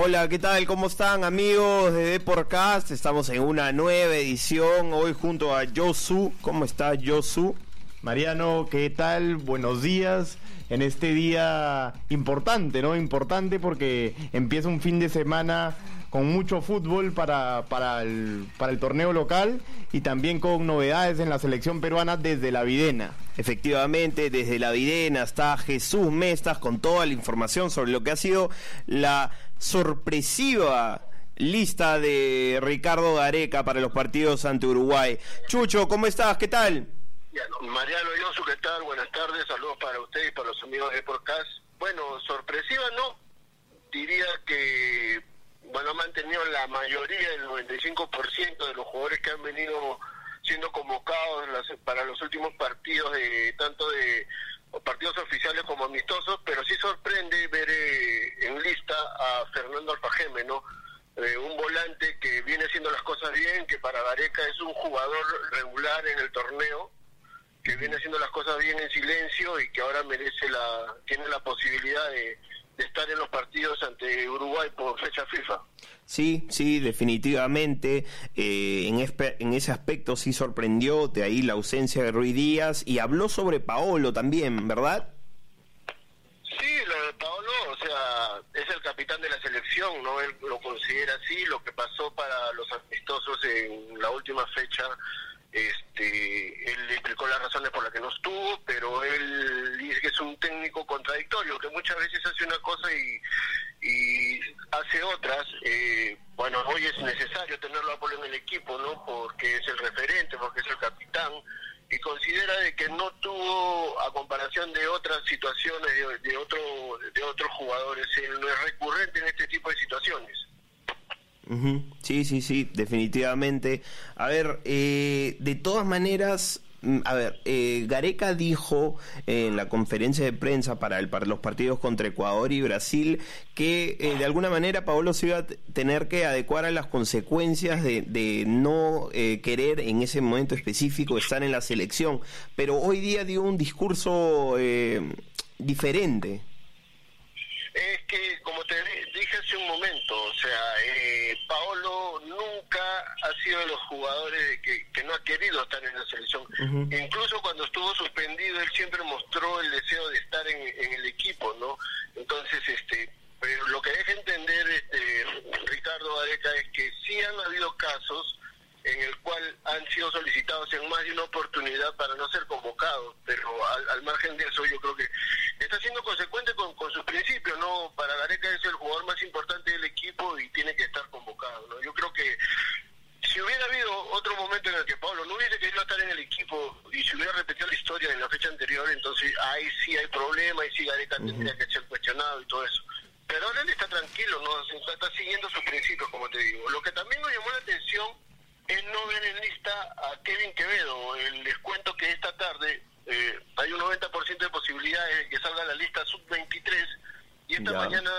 Hola, ¿qué tal? ¿Cómo están amigos de Deporcast? Estamos en una nueva edición hoy junto a Josu. ¿Cómo está Josu? Mariano, ¿qué tal? Buenos días. En este día importante, ¿no? Importante porque empieza un fin de semana con mucho fútbol para, para, el, para el torneo local y también con novedades en la selección peruana desde la Videna. Efectivamente, desde la Videna está Jesús Mestas con toda la información sobre lo que ha sido la sorpresiva lista de Ricardo Gareca para los partidos ante Uruguay. Chucho, ¿cómo estás? ¿Qué tal? Mariano Yosu, ¿qué tal? Buenas tardes, saludos para usted y para los amigos de Podcast. Bueno, sorpresiva no, diría que bueno, ha mantenido la mayoría, el 95% de los jugadores que han venido siendo convocados para los últimos partidos, de tanto de partidos oficiales como amistosos, pero sí sorprende ver eh, en lista a Fernando Alfajeme, ¿no? Eh, un volante que viene haciendo las cosas bien, que para Gareca es un jugador regular en el torneo, que viene haciendo las cosas bien en silencio y que ahora merece la tiene la posibilidad de, estar en los partidos ante Uruguay por fecha FIFA. Sí, sí, definitivamente. Eh, en, en ese aspecto sí sorprendió de ahí la ausencia de Ruiz Díaz y habló sobre Paolo también, ¿verdad? Sí, lo de Paolo, o sea, es el capitán de la selección, ¿no? Él lo considera así, lo que pasó para los amistosos en la última fecha este, él explicó las razones por las que no estuvo, pero él dice que es un técnico contradictorio, que muchas veces hace una cosa y, hace otras. Eh, bueno, hoy es necesario tenerlo a Polo en el equipo, ¿no? Porque es el referente, porque es el capitán, y considera de que no tuvo, a comparación de otras situaciones, de, de, otro, de otros jugadores, él no es recurrente en este tipo de situaciones. Sí, sí, sí, definitivamente. A ver, eh, de todas maneras, mm, a ver, eh, Gareca dijo en la conferencia de prensa para, el, los partidos contra Ecuador y Brasil que eh, de alguna manera Paolo se iba a tener que adecuar a las consecuencias de, de no querer en ese momento específico estar en la selección. Pero hoy día dio un discurso diferente. Es que, como te dije hace un momento, o sea, eh, Paolo nunca ha sido de los jugadores que, que no ha querido estar en la selección. Incluso cuando estuvo suspendido, él siempre mostró el deseo de estar en, en el equipo, ¿no? Entonces, este, pero lo que deja entender este Ricardo Areca es que sí han habido casos en el cual han sido solicitados en más de una oportunidad para no ser convocados, pero al, margen de eso yo creo que está siendo consecuente con, sus principios, ¿no? Para Gareca es el jugador más importante del equipo y tiene que estar convocado, ¿no? Yo creo que si hubiera habido otro momento en el que Pablo no hubiese querido estar en el equipo y si hubiera repetido la historia en la fecha anterior, entonces ahí sí hay problema, y sí Gareca tendría que ser cuestionado y todo eso. Pero ahora él está tranquilo, ¿no? Está siguiendo sus principios, como te digo. Lo que también nos llamó la atención es no ver en lista a Kevin Quevedo. Les cuento que esta tarde eh, hay un 90% de posibilidades de que salga la lista sub-23 y esta mañana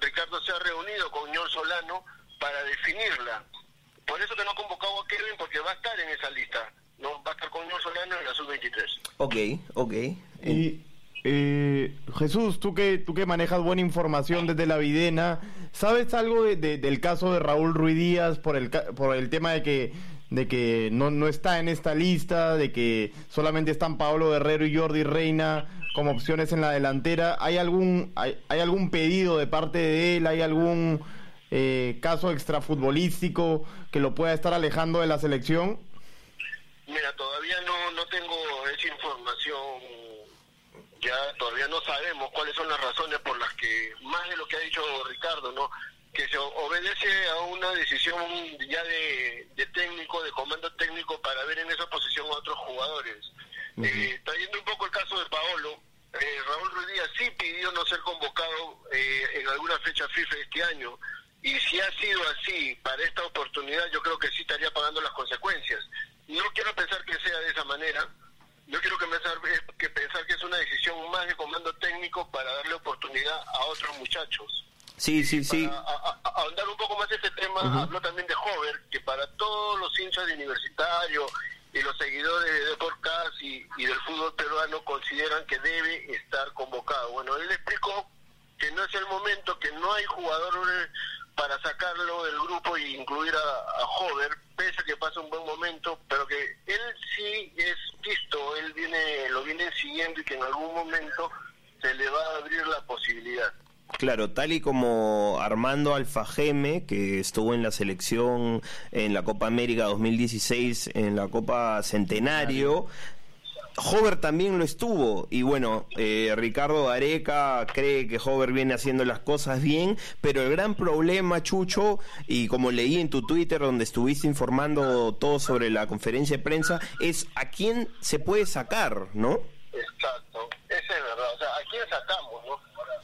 Ricardo se ha reunido con Ñor Solano para definirla. Por eso que no ha convocado a Kevin porque va a estar en esa lista. no Va a estar con Ñor Solano en la sub-23. Ok, ok. Y eh, Jesús, tú que, tú que manejas buena información desde la Videna, ¿sabes algo de, del caso de Raúl Ruiz Díaz por el, por el tema de que, de que no, no está en esta lista, de que solamente están Pablo Guerrero y Jordi Reina como opciones en la delantera? ¿Hay algún, hay, hay algún pedido de parte de él? ¿Hay algún eh, caso extrafutbolístico que lo pueda estar alejando de la selección? Mira, todavía no, no tengo esa información ya todavía no sabemos cuáles son las razones por las que, más de lo que ha dicho Ricardo, ¿no? que se obedece a una decisión ya de, técnico, de comando técnico para ver en esa posición a otros jugadores. Eh, trayendo un poco el caso de Paolo, eh, Raúl Ruiz Díaz sí pidió no ser convocado eh, en alguna fecha FIFA este año, y si ha sido así para esta oportunidad, yo creo que sí estaría pagando las consecuencias. No quiero pensar que sea de esa manera, yo quiero que pensar, que pensar que es una decisión más de comando técnico para darle oportunidad a otros muchachos. Sí, sí, sí. ahondar un poco más este tema, habló también de Hover, que para todos los hinchas de universitario y los seguidores de Deportes y, y del fútbol peruano consideran que debe estar convocado. Bueno, él explicó que no es el momento, que no hay jugadores para sacarlo del grupo e incluir a, a Hover, pese a que pasa un buen momento, pero que él sí es visto, él viene, lo viene siguiendo y que en algún momento se le va a abrir la posibilidad. Claro, tal y como Armando Alfajeme, que estuvo en la selección en la Copa América 2016, en la Copa Centenario, Hover también lo estuvo y bueno, eh, Ricardo Areca cree que Hover viene haciendo las cosas bien, pero el gran problema, Chucho, y como leí en tu Twitter donde estuviste informando todo sobre la conferencia de prensa, es a quién se puede sacar, ¿no? Exacto, esa es verdad, o sea, ¿a quién sacamos, no?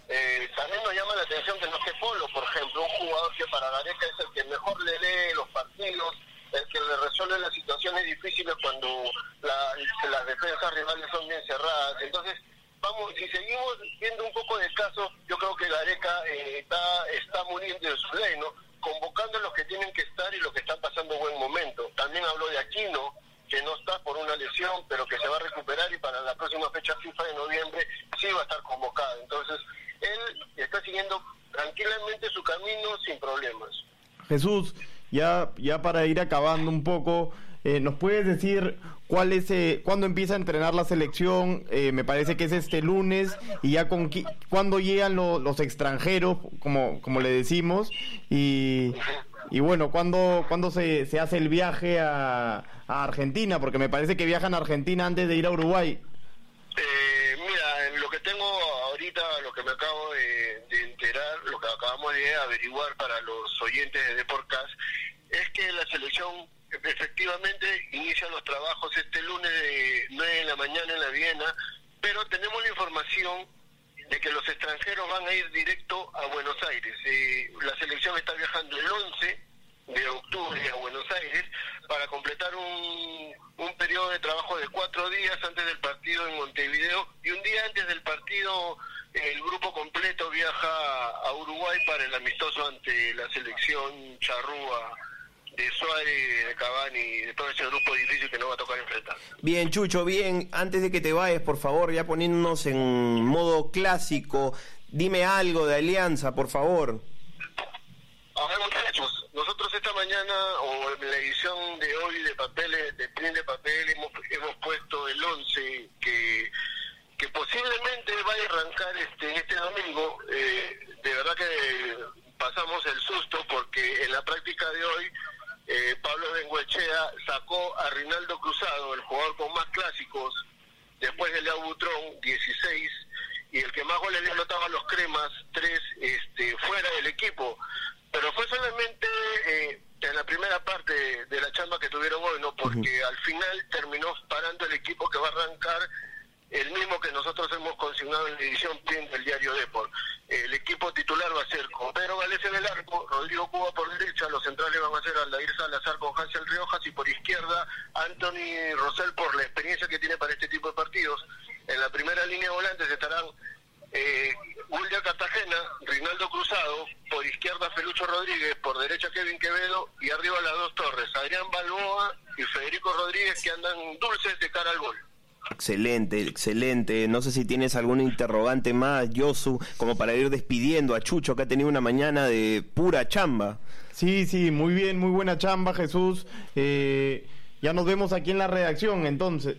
Eh, también nos llama la atención que no esté Polo, por ejemplo, un jugador que para Gareca es el que mejor le lee los partidos, el que le resuelve las situaciones difíciles cuando las defensas rivales son bien cerradas. Entonces, vamos, si seguimos viendo un poco de casos, yo creo que Gareca eh, está, está muriendo de su ley, ¿no? Convocando a los que tienen que estar y los que están pasando buen momento. También habló de Aquino, que no está por una lesión, pero que se va a recuperar y para la próxima fecha FIFA de noviembre sí va a estar convocado. Entonces, él está siguiendo tranquilamente su camino sin problemas. Jesús, ya, ya para ir acabando un poco, eh, ¿nos puedes decir cuál es, eh, cuándo empieza a entrenar la selección? Eh, me parece que es este lunes y ya con cuándo llegan los extranjeros, como, como le decimos, y, y bueno, ¿cuándo, cuándo se, se hace el viaje a, a Argentina? Porque me parece que viajan a Argentina antes de ir a Uruguay. Eh, mira, lo que tengo ahorita, lo que me acabo de, enterar, lo que acabamos de averiguar para los oyentes de Deportcast, es que la selección efectivamente inicia los trabajos este lunes de 9 de la mañana en la Viena, pero tenemos la información de que los extranjeros van a ir directo a Buenos Aires. Eh, la selección está viajando el 11 de octubre a Buenos Aires para completar un, un periodo de trabajo de cuatro días antes del partido en Montevideo y un día antes del partido el grupo completo viaja a Uruguay para el amistoso ante la selección charrúa de Suárez, de Cavani, de todo ese grupo difícil que no va a tocar enfrentar. Bien, Chucho, bien, antes de que te vayas, por favor, ya poniéndonos en modo clásico, dime algo de Alianza, por favor. A ver, muchachos, nosotros esta mañana, o en la edición de hoy de papeles, de print de papel, hemos, hemos puesto el 11 que, que posiblemente vaya a arrancar este, este domingo. Eh, de verdad que pasamos el susto porque en la práctica de hoy eh, Pablo Benguechea sacó a Rinaldo Cruzado, el jugador con más clásicos, después de Leo Butrón, 16, y el que más goles le anotaba a los cremas, 3, este, fuera del equipo. Pero fue solamente eh, en la primera parte de la chamba que tuvieron hoy, ¿no? Porque al final terminó parando el equipo que va a arrancar el mismo que nosotros hemos consignado en la edición PIN del diario Deport. El equipo titular va a Pedro Galés en el arco, Rodrigo Cuba por derecha, los centrales van a ser Aldair Salazar con Hansel Riojas y por izquierda Anthony Rosell por la experiencia que tiene para este tipo de partidos. En la primera línea de volantes estarán eh, William Cartagena, Rinaldo Cruzado, por izquierda Felucho Rodríguez, por derecha Kevin Quevedo y arriba las dos torres, Adrián Balboa y Federico Rodríguez que andan dulces de cara al gol. Excelente, excelente. No sé si tienes algún interrogante más, Yosu, como para ir despidiendo a Chucho, que ha tenido una mañana de pura chamba. Sí, sí, muy bien, muy buena chamba, Jesús. Eh, ya nos vemos aquí en la redacción, entonces.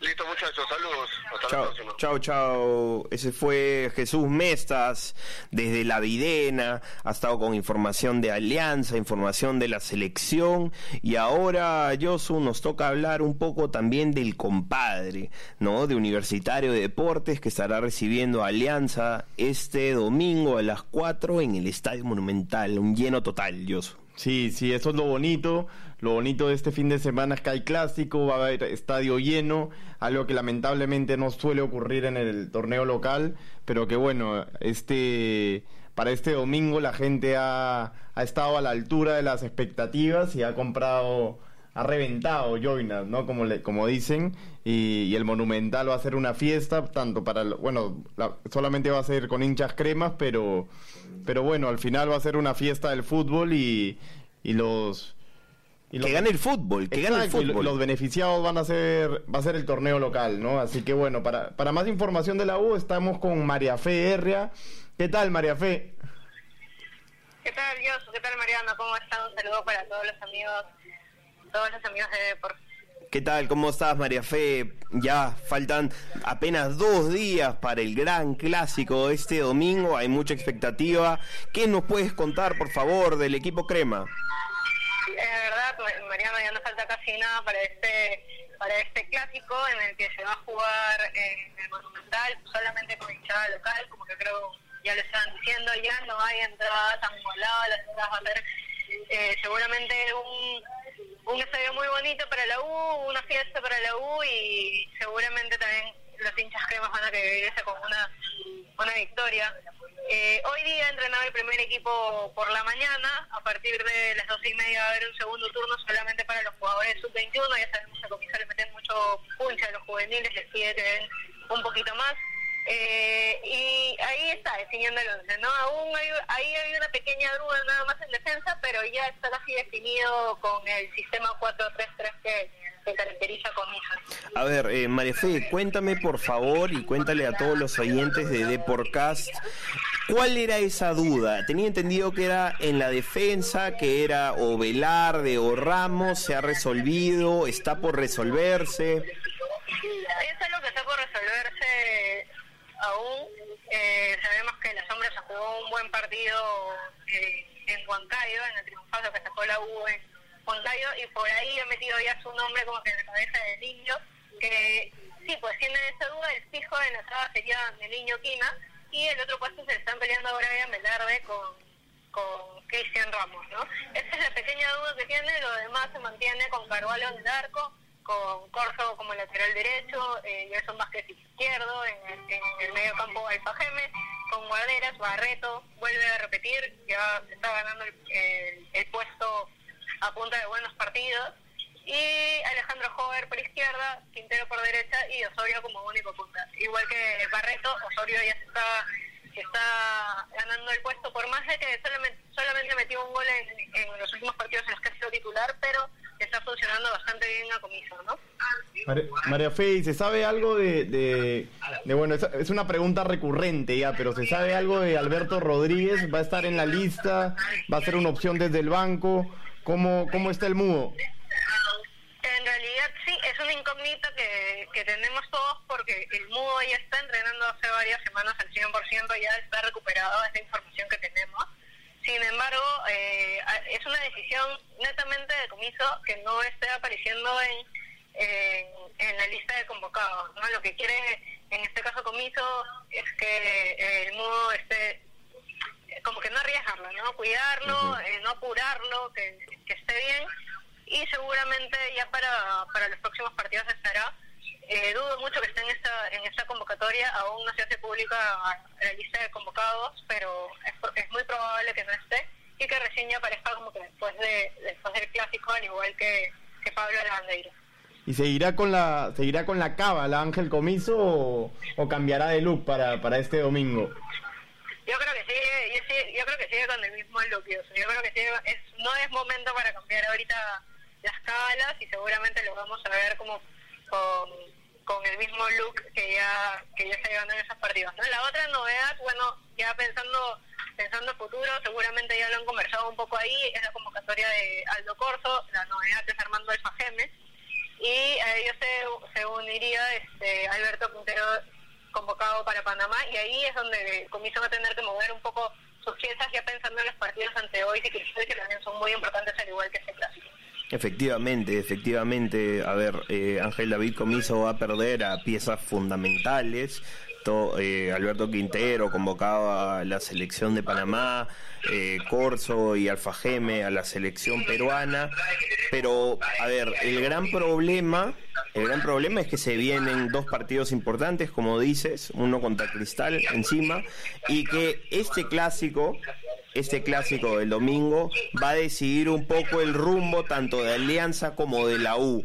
Listo, muchachos, saludos. Hasta chao, la próxima. Chao, chao. Ese fue Jesús Mestas, desde La Videna. Ha estado con información de Alianza, información de la selección. Y ahora, Josu, nos toca hablar un poco también del compadre, ¿no? De Universitario de Deportes, que estará recibiendo a Alianza este domingo a las 4 en el Estadio Monumental. Un lleno total, Josu. Sí, sí, eso es lo bonito. Lo bonito de este fin de semana es que hay clásico, va a haber estadio lleno, algo que lamentablemente no suele ocurrir en el torneo local, pero que bueno, este para este domingo la gente ha, estado a la altura de las expectativas y ha comprado, ha reventado joinas, ¿no? Como, le, como dicen, y, el Monumental va a ser una fiesta, tanto para, bueno, la, solamente va a ser con hinchas cremas, pero, pero bueno, al final va a ser una fiesta del fútbol y los y que gane el fútbol, que gane el fútbol. Los beneficiados van a ser, va a ser el torneo local, ¿no? Así que bueno, para, para más información de la U estamos con María Fe Herria. ¿Qué tal, María Fe? ¿Qué tal, Dios? ¿Qué tal, Mariano? ¿Cómo están? Un saludo para todos los amigos, todos los amigos de Deport. ¿Qué tal? ¿Cómo estás, María Fe? Ya faltan apenas dos días para el gran clásico este domingo. Hay mucha expectativa. ¿Qué nos puedes contar, por favor, del equipo Crema? Es verdad, Mariano, no falta casi nada para este para este clásico en el que se va a jugar en el Monumental solamente con hinchada local, como que creo ya lo estaban diciendo, ya no hay entradas amoladas, las entradas van a ser eh, seguramente un un estadio muy bonito para la U, una fiesta para la U y seguramente también los hinchas cremas van a querer con una, una victoria. Eh, hoy día entrenaba el primer equipo por la mañana, a partir de las dos y media va a haber un segundo turno solamente para los jugadores sub-21, ya sabemos que a Comisa le meten mucho punche a los juveniles, les pide que un poquito más. Eh, y ahí está, definiendo el once, ¿no? Aún hay, ahí hay una pequeña duda nada más en defensa, pero ya está casi definido con el sistema 4-3-3 que, que caracteriza con Comisa. A ver, eh, Marefe, cuéntame por favor y cuéntale a todos los oyentes de Deporcast, ¿cuál era esa duda? Tenía entendido que era en la defensa, que era o Velarde o Ramos, ¿se ha resolvido? ¿Está por resolverse? Es algo que está por resolverse aún. Eh, sabemos que la sombra se jugó un buen partido eh, en Huancayo, en el triunfazo que sacó la U en Huancayo, y por ahí ha metido ya su nombre como que en la cabeza del niño, que sí, pues tiene esa duda, el fijo de entrada sería del niño Quina, y el otro puesto se están peleando ahora Brian Velarde con con Cristian Ramos, ¿no? Esa es la pequeña duda que tiene, lo demás se mantiene con Carvalho en el arco, con Corso como lateral derecho, eh, Gerson Vázquez izquierdo, en, en el medio campo Alfajeme, con Guarderas, Barreto, vuelve a repetir, ya está ganando el, el, el puesto a punta de buenos partidos, y Alejandro Jover por izquierda, Quintero por derecha y Osorio como único punta. Igual que Barreto, Osorio ya está, está ganando el puesto, por más de que solamente, solamente metió un gol en, en los últimos partidos en los que ha sido titular, pero está funcionando bastante bien a comiso, ¿no? María, María Fe, ¿se sabe algo de, de, de, bueno, es, es, una pregunta recurrente ya, pero ¿se sabe algo de Alberto Rodríguez? ¿Va a estar en la lista? ¿Va a ser una opción desde el banco? ¿Cómo, cómo está el mudo? En realidad sí, es una incógnita que, que tenemos todos porque el mudo ya está entrenando hace varias semanas al 100%, ya está recuperado, es la información que tenemos. Sin embargo, eh, es una decisión netamente de comiso que no esté apareciendo en, en, en, la lista de convocados. ¿no? Lo que quiere, en este caso comiso, es que el mudo esté, como que no arriesgarlo, ¿no? cuidarlo, uh -huh. eh, no apurarlo, que, que esté bien y seguramente ya para, para los próximos partidos estará. Eh, dudo mucho que esté en esta, en esta convocatoria, aún no se hace pública la lista de convocados, pero es, es muy probable que no esté y que ya aparezca como que después, de, después del clásico, al igual que, que Pablo Lavandeiro. ¿Y seguirá con la seguirá con la cábala Ángel Comiso o, o, cambiará de look para, para este domingo? Yo creo que sigue, yo, sigue, yo creo que sigue con el mismo look. Yo creo que sigue, es, no es momento para cambiar ahorita las cábalas y seguramente lo vamos a ver como con, con el mismo look que ya que ya está llevando en esas partidas. ¿no? La otra novedad, bueno, ya pensando pensando en futuro, seguramente ya lo han conversado un poco ahí, es la convocatoria de Aldo Corso, la novedad es Armando Alfajeme, y a ellos se, se uniría este Alberto Puntero convocado para Panamá, y ahí es donde va a tener que mover un poco sus piezas ya pensando en los partidos ante hoy y que también son muy importantes al igual que este clásico. Efectivamente, efectivamente, a ver, eh, Ángel David Comiso va a perder a piezas fundamentales. Eh, Alberto Quintero convocado a la selección de Panamá, eh, Corso y Alfajeme a la selección peruana. Pero, a ver, el gran problema, el gran problema es que se vienen dos partidos importantes, como dices, uno contra Cristal encima, y que este clásico este clásico del domingo va a decidir un poco el rumbo tanto de Alianza como de la U.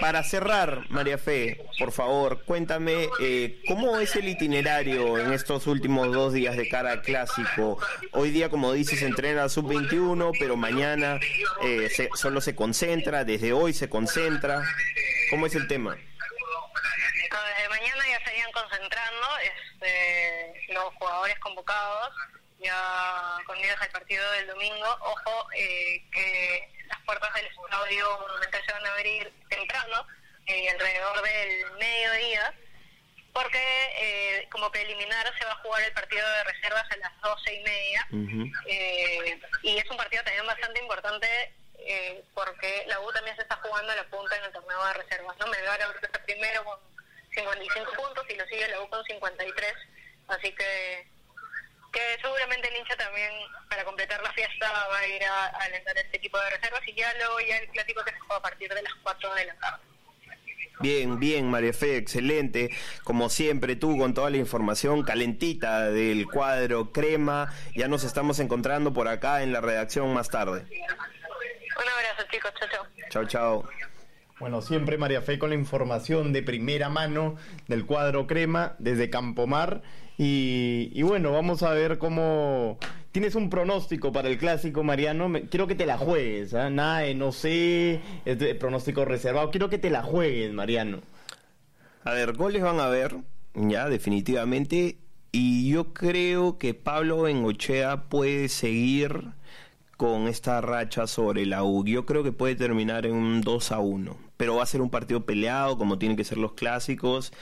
Para cerrar, María Fe, por favor, cuéntame eh, cómo es el itinerario en estos últimos dos días de cara al clásico. Hoy día, como dices, entrena sub-21, pero mañana eh, se, solo se concentra, desde hoy se concentra. ¿Cómo es el tema? Desde mañana ya estarían concentrando este, los jugadores convocados ya con miras al partido del domingo. Ojo, eh, que las puertas del estadio monumental se van a abrir temprano, eh, alrededor del mediodía, porque eh, como preliminar se va a jugar el partido de reservas a las doce y media. Eh, y es un partido también bastante importante eh, porque la U también se está jugando a la punta en el torneo de reservas. ¿no? Melgar ahorita está primero con 55 puntos y lo sigue la U con 53. Así que que seguramente el hincha también para completar la fiesta va a ir a, a alentar este equipo de reservas y ya luego ya el clásico que se juega a partir de las 4 de la tarde. Bien, bien, María Fe, excelente. Como siempre, tú con toda la información calentita del cuadro crema. Ya nos estamos encontrando por acá en la redacción más tarde. Un abrazo, chicos. Chao, chao. Chao, chao. Bueno, siempre María Fe con la información de primera mano del cuadro crema desde Campomar. Y, bueno, vamos a ver cómo... Tienes un pronóstico para el clásico, Mariano. Quiero que te la juegues. ¿ah? Nada de no sé, es de pronóstico reservado. Quiero que te la juegues, Mariano. A ver, goles van a ver, ya, definitivamente. Y yo creo que Pablo Bengochea puede seguir con esta racha sobre la U. Yo creo que puede terminar en un 2 a 1. Pero va a ser un partido peleado, como tienen que ser los clásicos.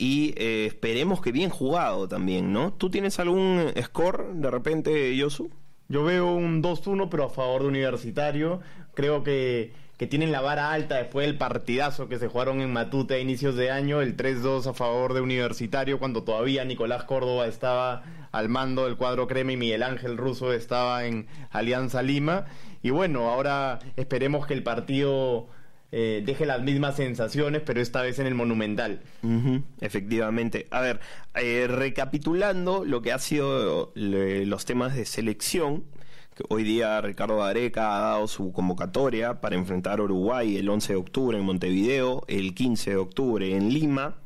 Y eh, esperemos que bien jugado también, ¿no? ¿Tú tienes algún score de repente, Yosu? Yo veo un 2-1, pero a favor de Universitario. Creo que, que tienen la vara alta después del partidazo que se jugaron en Matute a inicios de año. El 3-2 a favor de Universitario, cuando todavía Nicolás Córdoba estaba al mando del cuadro crema y Miguel Ángel Russo estaba en Alianza Lima. Y bueno, ahora esperemos que el partido eh, deje las mismas sensaciones, pero esta vez en el Monumental. Efectivamente. A ver, eh, recapitulando lo que ha sido los temas de selección, que hoy día Ricardo Areca ha dado su convocatoria para enfrentar a Uruguay el 11 de octubre en Montevideo, el 15 de octubre en Lima.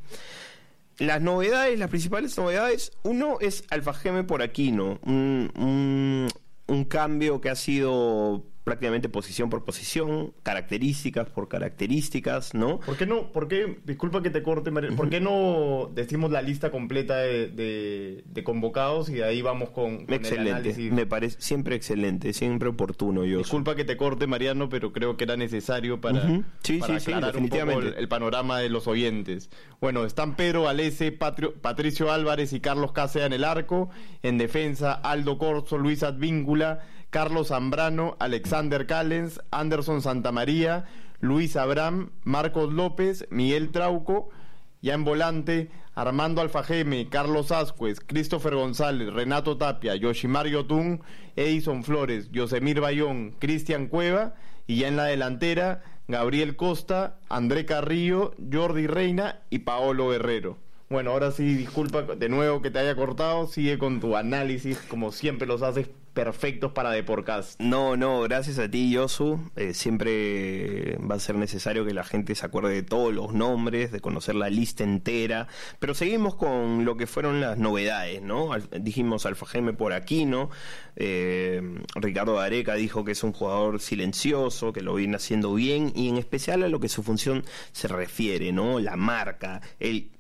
Las novedades, las principales novedades, uno es Alfa Geme por Aquino, un, un, un cambio que ha sido prácticamente posición por posición, características por características, ¿no? ¿Por qué no? ¿Por qué? Disculpa que te corte, María, ¿Por qué no decimos la lista completa de, de- de convocados y de ahí vamos con, con el Excelente, análisis? me parece siempre excelente, siempre oportuno yo. Disculpa que te corte, Mariano, pero creo que era necesario para. Sí, para sí, sí, aclarar un poco el, panorama de los oyentes. Bueno, están Pedro Valese, Patrio- Patricio Álvarez y Carlos Cáceres en el arco. En defensa, Aldo Corso, Luis Advíncula, Carlos Zambrano, Alexander Callens, Anderson Santamaría, Luis Abraham, Marcos López, Miguel Trauco. Ya en volante, Armando Alfajeme, Carlos Ascuez, Christopher González, Renato Tapia, Yoshimar Yotun, Edison Flores, Yosemir Bayón, Cristian Cueva. Y ya en la delantera, Gabriel Costa, André Carrillo, Jordi Reina y Paolo Guerrero. Bueno, ahora sí, disculpa de nuevo que te haya cortado. Sigue con tu análisis, como siempre los haces perfectos para Deporcast. No, no, gracias a ti, Yosu. Eh, siempre va a ser necesario que la gente se acuerde de todos los nombres, de conocer la lista entera. Pero seguimos con lo que fueron las novedades, ¿no? Dijimos Alfa Geme por aquí, ¿no? Eh, Ricardo Areca dijo que es un jugador silencioso, que lo viene haciendo bien, y en especial a lo que su función se refiere, ¿no? La marca, el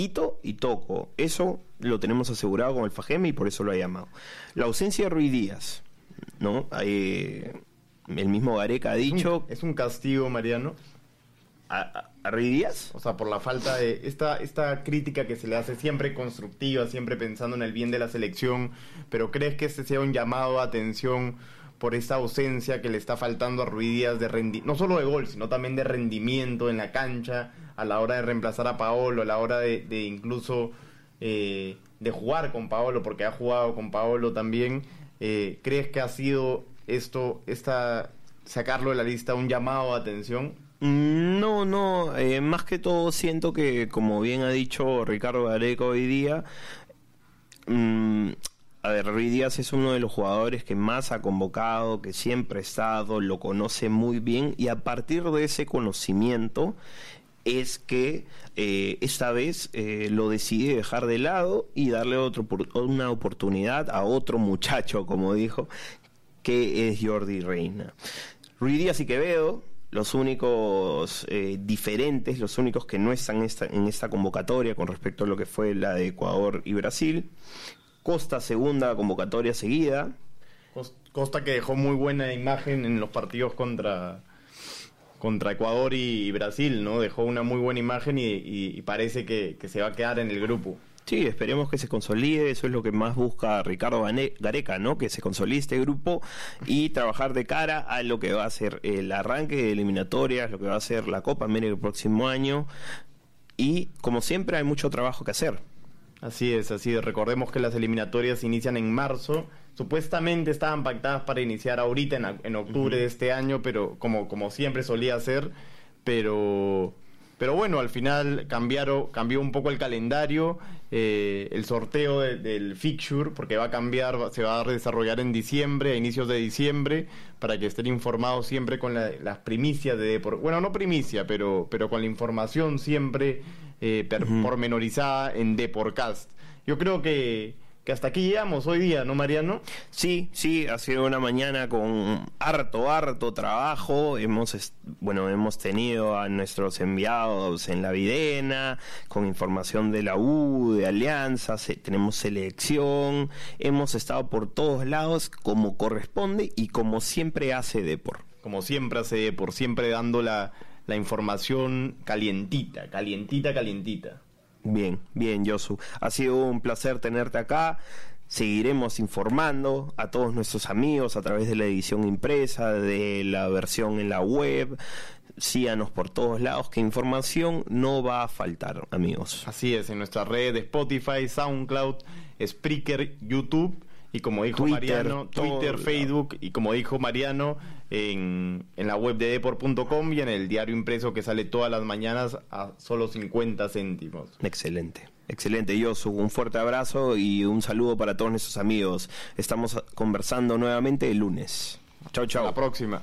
quito y toco. Eso lo tenemos asegurado con el Fajeme y por eso lo ha llamado. La ausencia de Ruiz Díaz, ¿no? Eh, el mismo Gareca ha dicho Es un castigo, Mariano. a, a- a Ruiz Díaz. O sea, por la falta de esta, esta crítica que se le hace siempre constructiva, siempre pensando en el bien de la selección, pero ¿crees que este sea un llamado a atención por esta ausencia que le está faltando a Ruiz Díaz de rendi no solo de gol, sino también de rendimiento en la cancha, a la hora de reemplazar a Paolo, a la hora de, de incluso eh, de jugar con Paolo, porque ha jugado con Paolo también? Eh, ¿Crees que ha sido esto, esta, sacarlo de la lista, un llamado a atención? Mm, No, no, eh, más que todo siento que, como bien ha dicho Ricardo Gareca hoy día, mm, a ver, Ruiz Díaz es uno de los jugadores que más ha convocado, que siempre ha estado, lo conoce muy bien y a partir de ese conocimiento es que eh, esta vez eh, lo decide dejar de lado y darle otro, una oportunidad a otro muchacho, como dijo, que es Jordi Reina. Ruiz Díaz y Quevedo, los únicos eh, diferentes, los únicos que no están en esta convocatoria con respecto a lo que fue la de Ecuador y Brasil. Costa segunda convocatoria seguida. Costa que dejó muy buena imagen en los partidos contra contra Ecuador y Brasil, ¿no? Dejó una muy buena imagen y, parece que, se va a quedar en el grupo. Sí, esperemos que se consolide, eso es lo que más busca Ricardo Gareca, ¿no? Que se consolide este grupo y trabajar de cara a lo que va a ser el arranque de eliminatorias, lo que va a ser la Copa América el próximo año. Y como siempre hay mucho trabajo que hacer. Así es, así es. Recordemos que las eliminatorias inician en marzo. Supuestamente estaban pactadas para iniciar ahorita en, octubre de este año, pero como, como siempre solía ser. Pero, pero bueno, al final cambiaron, cambió un poco el calendario, eh, el sorteo del fixture, porque va a cambiar, se va a desarrollar en diciembre, a inicios de diciembre, para que estén informados siempre con las primicias de Bueno, no primicia, pero, pero con la información siempre eh, pormenorizada en Deporcast. Yo creo que, que hasta aquí llegamos hoy día, ¿no, Mariano? Sí, sí, ha sido una mañana con harto, harto trabajo. Hemos, bueno, hemos tenido a nuestros enviados en la Videna, con información de la U, de Alianza, tenemos selección, hemos estado por todos lados como corresponde y como siempre hace Depor. Como siempre hace Depor, siempre dando la la información calientita, calientita, calientita. Bien, bien, Josu. Ha sido un placer tenerte acá. Seguiremos informando a todos nuestros amigos a través de la edición impresa, de la versión en la web. Síganos por todos lados, que información no va a faltar, amigos. Así es, en nuestra red de Spotify, SoundCloud, Spreaker, YouTube y como dijo Mariano, Twitter, Facebook y como dijo Mariano, en, en la web de depor.com y en el diario impreso que sale todas las mañanas a solo 50 céntimos. Excelente. Excelente, Josu. Un fuerte abrazo y un saludo para todos nuestros amigos. Estamos conversando nuevamente el lunes. Chau, chau. la próxima.